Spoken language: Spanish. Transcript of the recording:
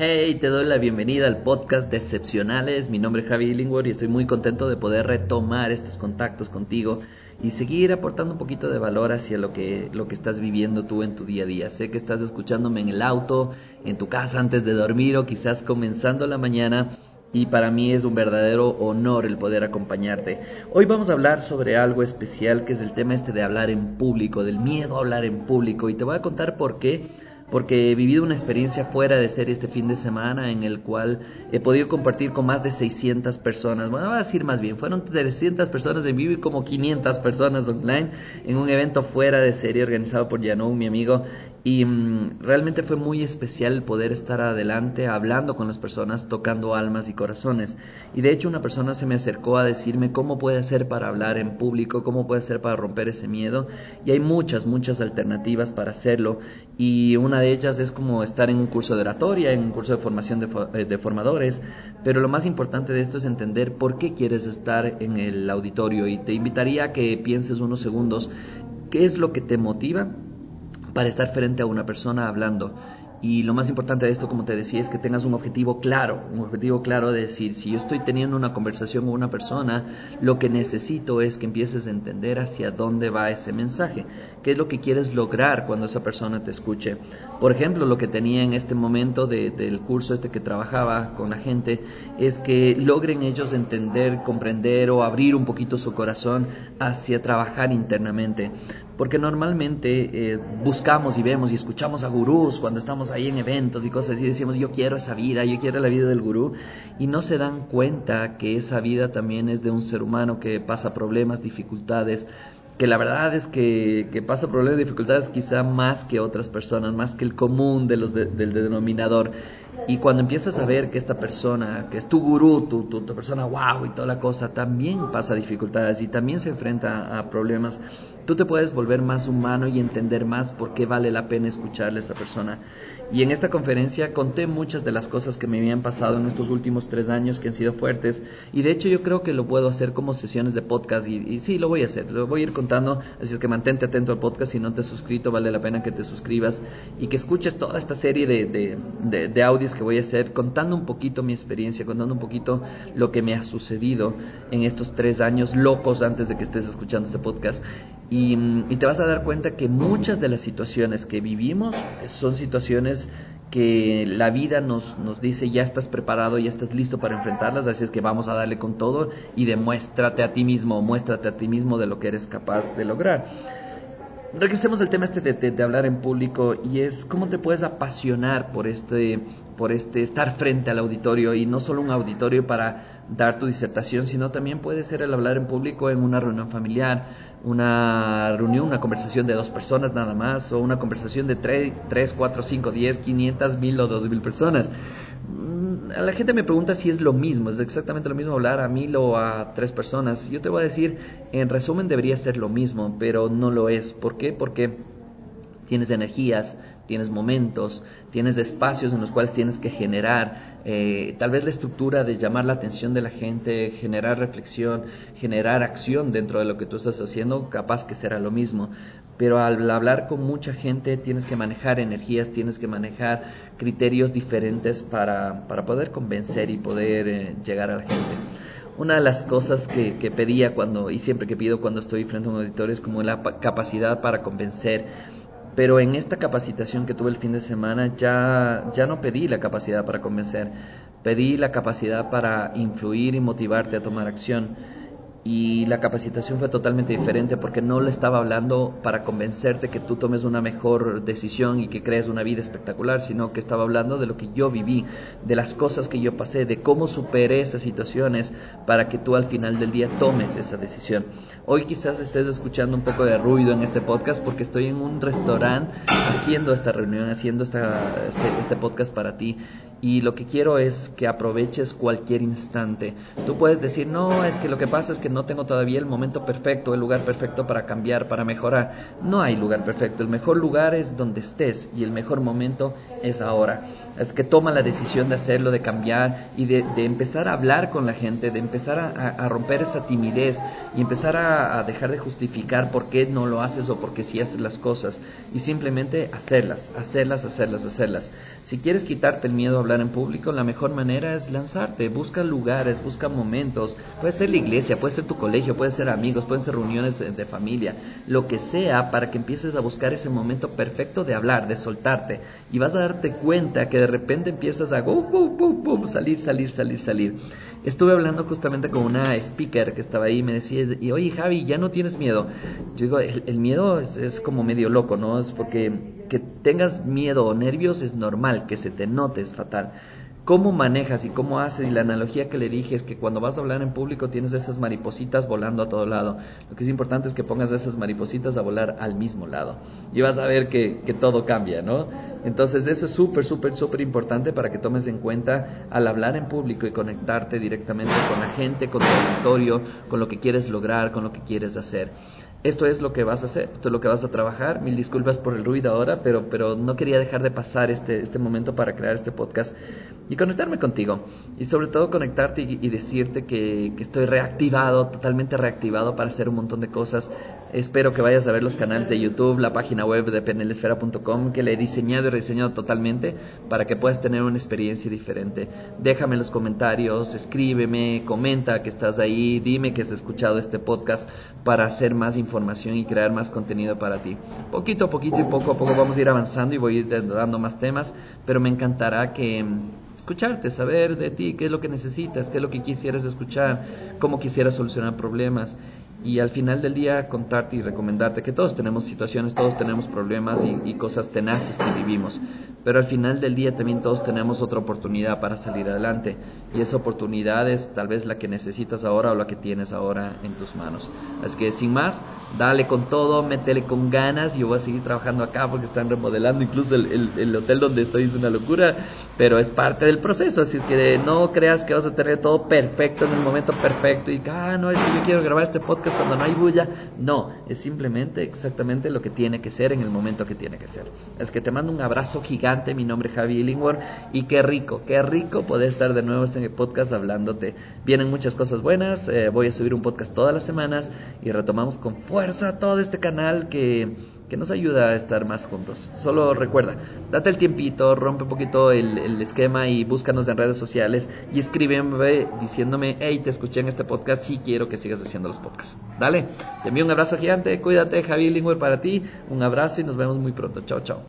Hey, te doy la bienvenida al podcast de Excepcionales. Mi nombre es Javi Illingworth y estoy muy contento de poder retomar estos contactos contigo y seguir aportando un poquito de valor hacia lo que, lo que estás viviendo tú en tu día a día. Sé que estás escuchándome en el auto, en tu casa antes de dormir o quizás comenzando la mañana y para mí es un verdadero honor el poder acompañarte. Hoy vamos a hablar sobre algo especial que es el tema este de hablar en público, del miedo a hablar en público y te voy a contar por qué porque he vivido una experiencia fuera de serie este fin de semana en el cual he podido compartir con más de 600 personas, bueno, voy a decir más bien, fueron 300 personas en vivo y como 500 personas online en un evento fuera de serie organizado por Janou, mi amigo, y mm, realmente fue muy especial poder estar adelante hablando con las personas, tocando almas y corazones. Y de hecho una persona se me acercó a decirme cómo puede hacer para hablar en público, cómo puede hacer para romper ese miedo. Y hay muchas, muchas alternativas para hacerlo. Y una de ellas es como estar en un curso de oratoria, en un curso de formación de, eh, de formadores. Pero lo más importante de esto es entender por qué quieres estar en el auditorio. Y te invitaría a que pienses unos segundos qué es lo que te motiva para estar frente a una persona hablando. Y lo más importante de esto, como te decía, es que tengas un objetivo claro, un objetivo claro de decir, si yo estoy teniendo una conversación con una persona, lo que necesito es que empieces a entender hacia dónde va ese mensaje, qué es lo que quieres lograr cuando esa persona te escuche. Por ejemplo, lo que tenía en este momento del curso este que trabajaba con la gente, es que logren ellos entender, comprender o abrir un poquito su corazón hacia trabajar internamente porque normalmente eh, buscamos y vemos y escuchamos a gurús cuando estamos ahí en eventos y cosas así, decimos yo quiero esa vida, yo quiero la vida del gurú, y no se dan cuenta que esa vida también es de un ser humano que pasa problemas, dificultades, que la verdad es que, que pasa problemas, dificultades quizá más que otras personas, más que el común de los del denominador. Y cuando empiezas a ver que esta persona, que es tu gurú, tu, tu, tu, persona wow y toda la cosa, también pasa dificultades y también se enfrenta a problemas, tú te puedes volver más humano y entender más por qué vale la pena escucharle a esa persona. Y en esta conferencia conté muchas de las cosas que me habían pasado en estos últimos tres años que han sido fuertes. Y de hecho yo creo que lo puedo hacer como sesiones de podcast. Y, sí, lo voy a hacer. Lo voy a ir contando. Así es que mantente atento al podcast. Si no te has suscrito, vale la pena que te suscribas. Y que escuches toda esta serie de, de, de audios que voy a hacer contando un poquito mi experiencia, contando un poquito lo que me ha sucedido en estos tres años locos antes de que estés escuchando este podcast. Y, y te vas a dar cuenta que muchas de las situaciones que vivimos son situaciones que la vida nos, nos dice ya estás preparado, ya estás listo para enfrentarlas, así es que vamos a darle con todo y demuéstrate a ti mismo, muéstrate a ti mismo de lo que eres capaz de lograr. Regresemos al tema este de, de, hablar en público y es cómo te puedes apasionar por este, por este estar frente al auditorio y no solo un auditorio para dar tu disertación, sino también puede ser el hablar en público en una reunión familiar, una reunión, una conversación de dos personas nada más, o una conversación de tres, tres cuatro, cinco, diez, quinientas, mil o dos mil personas. Mm, la gente me pregunta si es lo mismo, es exactamente lo mismo hablar a mil o a tres personas. Yo te voy a decir, en resumen debería ser lo mismo, pero no lo es. ¿Por qué? Porque tienes energías, tienes momentos, tienes espacios en los cuales tienes que generar, eh, tal vez la estructura de llamar la atención de la gente, generar reflexión, generar acción dentro de lo que tú estás haciendo, capaz que será lo mismo. Pero al hablar con mucha gente tienes que manejar energías, tienes que manejar criterios diferentes para, para poder convencer y poder eh, llegar a la gente una de las cosas que, que, pedía cuando y siempre que pido cuando estoy frente a un auditorio es como la capacidad para convencer pero en esta capacitación que tuve el fin de semana ya, ya no pedí la capacidad para convencer, pedí la capacidad para influir y motivarte a tomar acción y la capacitación fue totalmente diferente porque no le estaba hablando para convencerte que tú tomes una mejor decisión y que crees una vida espectacular, sino que estaba hablando de lo que yo viví, de las cosas que yo pasé, de cómo superé esas situaciones para que tú al final del día tomes esa decisión. Hoy quizás estés escuchando un poco de ruido en este podcast porque estoy en un restaurante haciendo esta reunión, haciendo esta, este, este podcast para ti y lo que quiero es que aproveches cualquier instante. Tú puedes decir, no, es que lo que pasa es que no tengo todavía el momento perfecto, el lugar perfecto para cambiar, para mejorar. No hay lugar perfecto, el mejor lugar es donde estés y el mejor momento es ahora. Es que toma la decisión de hacerlo, de cambiar y de, empezar a hablar con la gente, de empezar a, romper esa timidez y empezar a, a, dejar de justificar por qué no lo haces o por qué sí haces las cosas y simplemente hacerlas, hacerlas, hacerlas, hacerlas. Si quieres quitarte el miedo a hablar en público, la mejor manera es lanzarte, busca lugares, busca momentos, puede ser la iglesia, puede ser tu colegio, puede ser amigos, pueden ser reuniones de familia, lo que sea para que empieces a buscar ese momento perfecto de hablar, de soltarte y vas a darte cuenta que de repente empiezas a go, salir, salir, salir, salir. Estuve hablando justamente con una speaker que estaba ahí y me decía, y oye Javi, ya no tienes miedo. Yo digo, el, miedo es, es, como medio loco, ¿no? Es porque que tengas miedo o nervios es normal, que se te note es fatal cómo manejas y cómo haces. Y la analogía que le dije es que cuando vas a hablar en público tienes esas maripositas volando a todo lado. Lo que es importante es que pongas esas maripositas a volar al mismo lado. Y vas a ver que, que todo cambia, ¿no? Entonces eso es súper, súper, súper importante para que tomes en cuenta al hablar en público y conectarte directamente con la gente, con tu auditorio, con lo que quieres lograr, con lo que quieres hacer esto es lo que vas a hacer, esto es lo que vas a trabajar. Mil disculpas por el ruido ahora, pero, pero no quería dejar de pasar este, este momento para crear este podcast y conectarme contigo. Y sobre todo conectarte y, decirte que, que, estoy reactivado, totalmente reactivado para hacer un montón de cosas. Espero que vayas a ver los canales de YouTube, la página web de penelesfera.com, que le he diseñado y rediseñado totalmente para que puedas tener una experiencia diferente. Déjame en los comentarios, escríbeme, comenta que estás ahí, dime que has escuchado este podcast para hacer más información y crear más contenido para ti. Poquito a poquito y poco a poco vamos a ir avanzando y voy a ir dando más temas, pero me encantará que mm, escucharte, saber de ti, qué es lo que necesitas, qué es lo que quisieras escuchar, cómo quisieras solucionar problemas y al final del día contarte y recomendarte que todos tenemos situaciones, todos tenemos problemas y, cosas tenaces que vivimos, pero al final del día también todos tenemos otra oportunidad para salir adelante y esa oportunidad es tal vez la que necesitas ahora o la que tienes ahora en tus manos. Así que sin más, dale con todo, métele con ganas, yo voy a seguir trabajando acá porque están remodelando, incluso el, el hotel donde estoy es una locura, pero es parte del proceso, así es que no creas que vas a tener todo perfecto en el momento perfecto y ah, no, es que yo quiero grabar este podcast cuando no hay bulla. No, es simplemente exactamente lo que tiene que ser en el momento que tiene que ser. Es que te mando un abrazo gigante, mi nombre es Javi Illingworth y qué rico, qué rico poder estar de nuevo en el podcast hablándote. Vienen muchas cosas buenas, eh, voy a subir un podcast todas las semanas y retomamos con fuerza todo este canal que que nos ayuda a estar más juntos. Solo recuerda, date el tiempito, rompe un poquito el, esquema y búscanos en redes sociales y escríbeme diciéndome, hey, te escuché en este podcast, sí quiero que sigas haciendo los podcasts. Dale, te envío un abrazo gigante, cuídate, Javi Lingüer para ti, un abrazo y nos vemos muy pronto. Chao, chao.